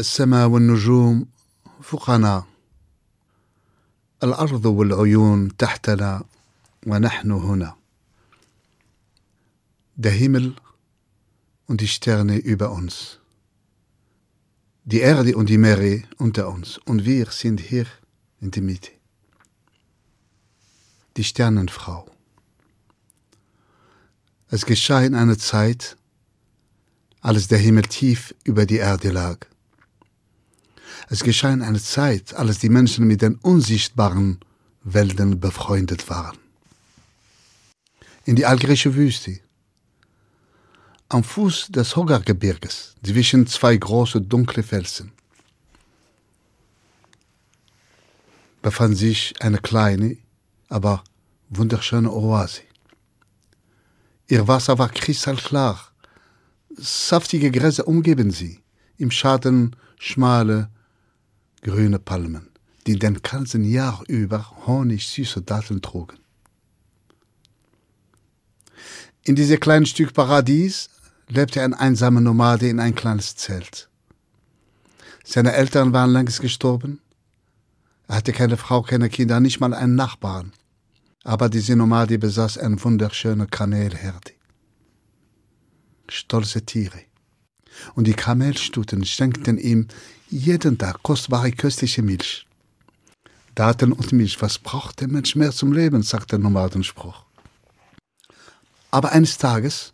السماء والنجوم فوقنا الأرض والعيون تحتنا ونحن هنا Der Himmel und die Sterne über uns. Die Erde und die Meere unter uns. Und wir sind hier in der Mitte. Die Sternenfrau. Es geschah in einer Zeit, als der Himmel tief über die Erde lag. Es geschah in einer Zeit, als die Menschen mit den unsichtbaren Welten befreundet waren. In die algerische Wüste, am Fuß des Hogargebirges, zwischen zwei große dunkle Felsen, befand sich eine kleine, aber wunderschöne Oase. Ihr Wasser war kristallklar, saftige Gräser umgeben sie, im Schatten schmale, grüne Palmen, die den ganzen Jahr über honigsüße Datteln trugen. In diesem kleinen Stück Paradies lebte ein einsamer Nomade in ein kleines Zelt. Seine Eltern waren längst gestorben. Er hatte keine Frau, keine Kinder, nicht mal einen Nachbarn. Aber diese Nomade besaß eine wunderschöne Kamelherde. Stolze Tiere. Und die Kamelstuten schenkten ihm jeden Tag kostbare köstliche Milch. Daten und Milch, was braucht der Mensch mehr zum Leben, sagt der Nomadenspruch. Aber eines Tages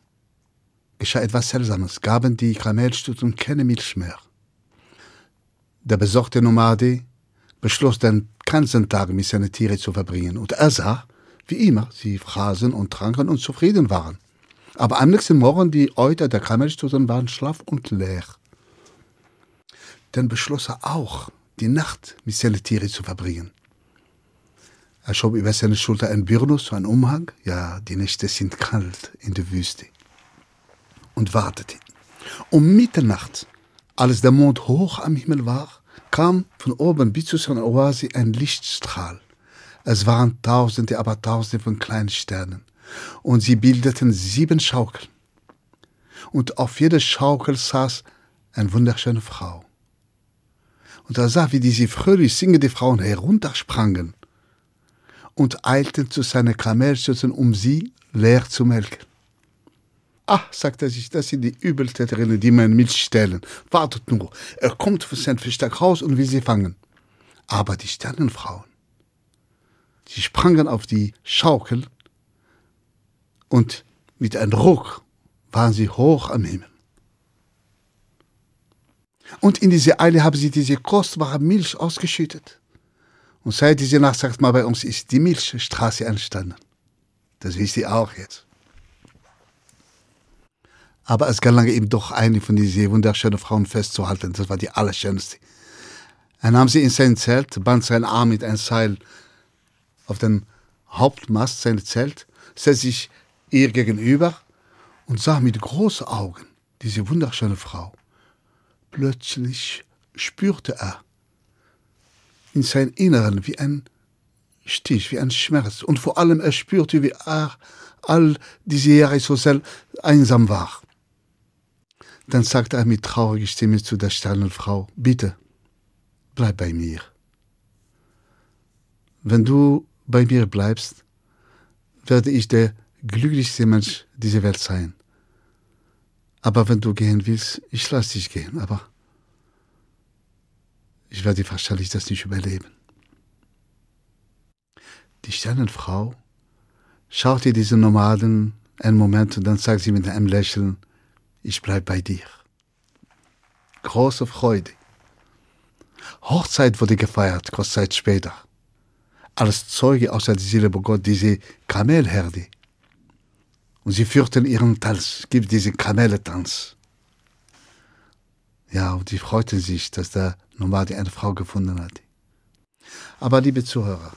geschah etwas Seltsames, gaben die Kamelstuten keine Milch mehr. Der besorgte Nomade beschloss, den ganzen Tag mit seinen Tieren zu verbringen, und er sah, wie immer, sie fraßen und tranken und zufrieden waren. Aber am nächsten Morgen die Euter der Kamelstuten waren schlaff und leer. Dann beschloss er auch, die Nacht mit seinen Tieren zu verbringen. Er schob über seine Schulter ein Burnus, ein Umhang. Ja, die Nächte sind kalt in der Wüste. Und wartete. Um Mitternacht, als der Mond hoch am Himmel war, kam von oben bis zu seiner Oase ein Lichtstrahl. Es waren Tausende, aber Tausende von kleinen Sternen. Und sie bildeten sieben Schaukeln. Und auf jeder Schaukel saß eine wunderschöne Frau. Und er sah, wie diese fröhlich singende Frauen heruntersprangen und eilten zu seinen Kamelschützen, um sie leer zu melken. Ach, sagte er sich, das sind die Übeltäterinnen, die mir Milch stellen. Wartet nur, er kommt von seinem Versteck raus und will sie fangen. Aber die Sternenfrauen, sie sprangen auf die Schaukel und mit einem Ruck waren sie hoch am Himmel. Und in diese Eile haben sie diese kostbare Milch ausgeschüttet. Und seit dieser Nacht, sagt man bei uns, ist die Milchstraße entstanden. Das wisst ihr auch jetzt. Aber es gelang ihm doch eine von diesen wunderschönen Frauen festzuhalten. Das war die allerschönste. Er nahm sie in sein Zelt, band seinen Arm mit einem Seil auf den Hauptmast seines Zelt, setzte sich ihr gegenüber und sah mit großen Augen diese wunderschöne Frau. Plötzlich spürte er in sein Inneren wie ein Stich, wie ein Schmerz. Und vor allem er spürte, wie er all diese Jahre so sehr einsam war. Dann sagte er mit trauriger Stimme zu der Sternenfrau, bitte, bleib bei mir. Wenn du bei mir bleibst, werde ich der glücklichste Mensch dieser Welt sein. Aber wenn du gehen willst, ich lass dich gehen, aber ich werde wahrscheinlich das nicht überleben. Die Sternenfrau schaute diese Nomaden einen Moment und dann sagt sie mit einem Lächeln, ich bleib bei dir. Große Freude. Hochzeit wurde gefeiert, kurz Zeit später. Als Zeuge außer die Seele Gott diese Kamelherde und sie führten ihren Tanz, gibt diesen Kamelentanz. Ja, und sie freuten sich, dass der Nomade eine Frau gefunden hat. Aber liebe Zuhörer,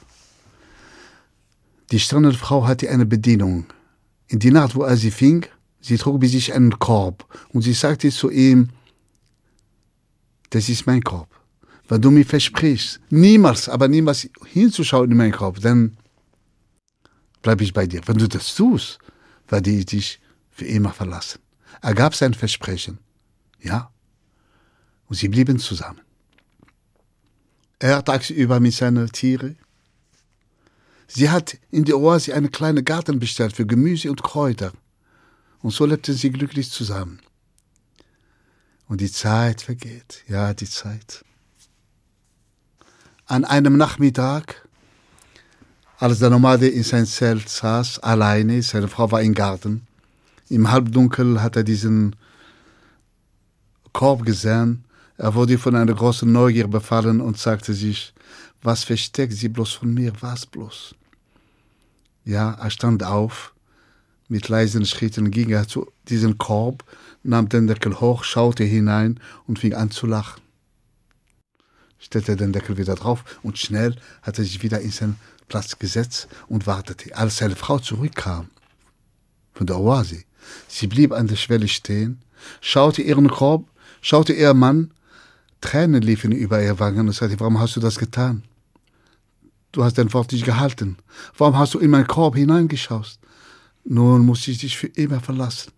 die Frau hatte eine Bedienung. In die Nacht, wo er sie fing, sie trug bei sich einen Korb und sie sagte zu ihm, das ist mein Korb. Wenn du mir versprichst, niemals, aber niemals hinzuschauen in meinen Korb, dann bleibe ich bei dir. Wenn du das tust, werde ich dich für immer verlassen. Er gab sein Versprechen. Ja. Und sie blieben zusammen. Er tagsüber mit seinen Tieren. Sie hat in der Oase einen kleinen Garten bestellt für Gemüse und Kräuter. Und so lebten sie glücklich zusammen. Und die Zeit vergeht, ja, die Zeit. An einem Nachmittag, als der Nomade in sein Zelt saß, alleine, seine Frau war im Garten, im Halbdunkel hat er diesen Korb gesehen, er wurde von einer großen Neugier befallen und sagte sich, was versteckt sie bloß von mir, was bloß? Ja, er stand auf, mit leisen Schritten ging er zu diesem Korb, nahm den Deckel hoch, schaute hinein und fing an zu lachen. Stellte den Deckel wieder drauf und schnell hat er sich wieder in seinen Platz gesetzt und wartete. Als seine Frau zurückkam von der Oase, sie blieb an der Schwelle stehen, schaute ihren Korb, schaute ihr Mann, Tränen liefen über ihr Wangen und sagte, warum hast du das getan? Du hast dein Wort nicht gehalten. Warum hast du in meinen Korb hineingeschaut? Nun muss ich dich für immer verlassen.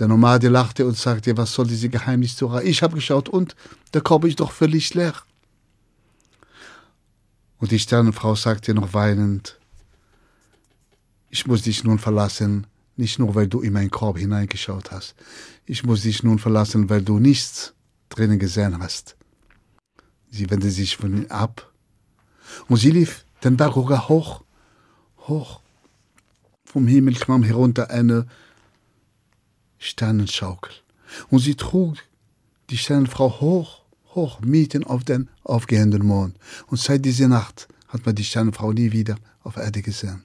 Der Nomade lachte und sagte, was soll diese Geheimnistora? Ich habe geschaut und der Korb ist doch völlig leer. Und die Sternenfrau sagte noch weinend, ich muss dich nun verlassen, nicht nur weil du in meinen Korb hineingeschaut hast. Ich muss dich nun verlassen, weil du nichts drinnen gesehen hast. Sie wendete sich von ihm ab und sie lief den Berg hoch, hoch. Vom Himmel kam herunter eine Sternenschaukel. Und sie trug die Sternenfrau hoch, hoch, mitten auf den aufgehenden Mond. Und seit dieser Nacht hat man die Sternenfrau nie wieder auf Erde gesehen.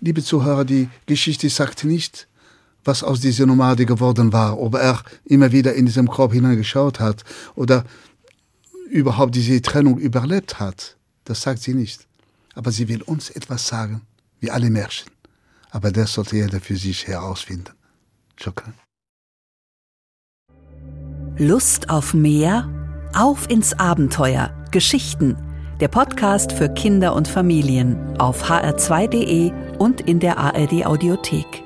Liebe Zuhörer, die Geschichte sagt nicht, was aus dieser Nomade geworden war, ob er immer wieder in diesem Korb hineingeschaut hat oder überhaupt diese Trennung überlebt hat. Das sagt sie nicht. Aber sie will uns etwas sagen, wie alle Märchen aber das sollte jeder für sich herausfinden. Shukran. Lust auf mehr? Auf ins Abenteuer. Geschichten. Der Podcast für Kinder und Familien auf hr2.de und in der ARD Audiothek.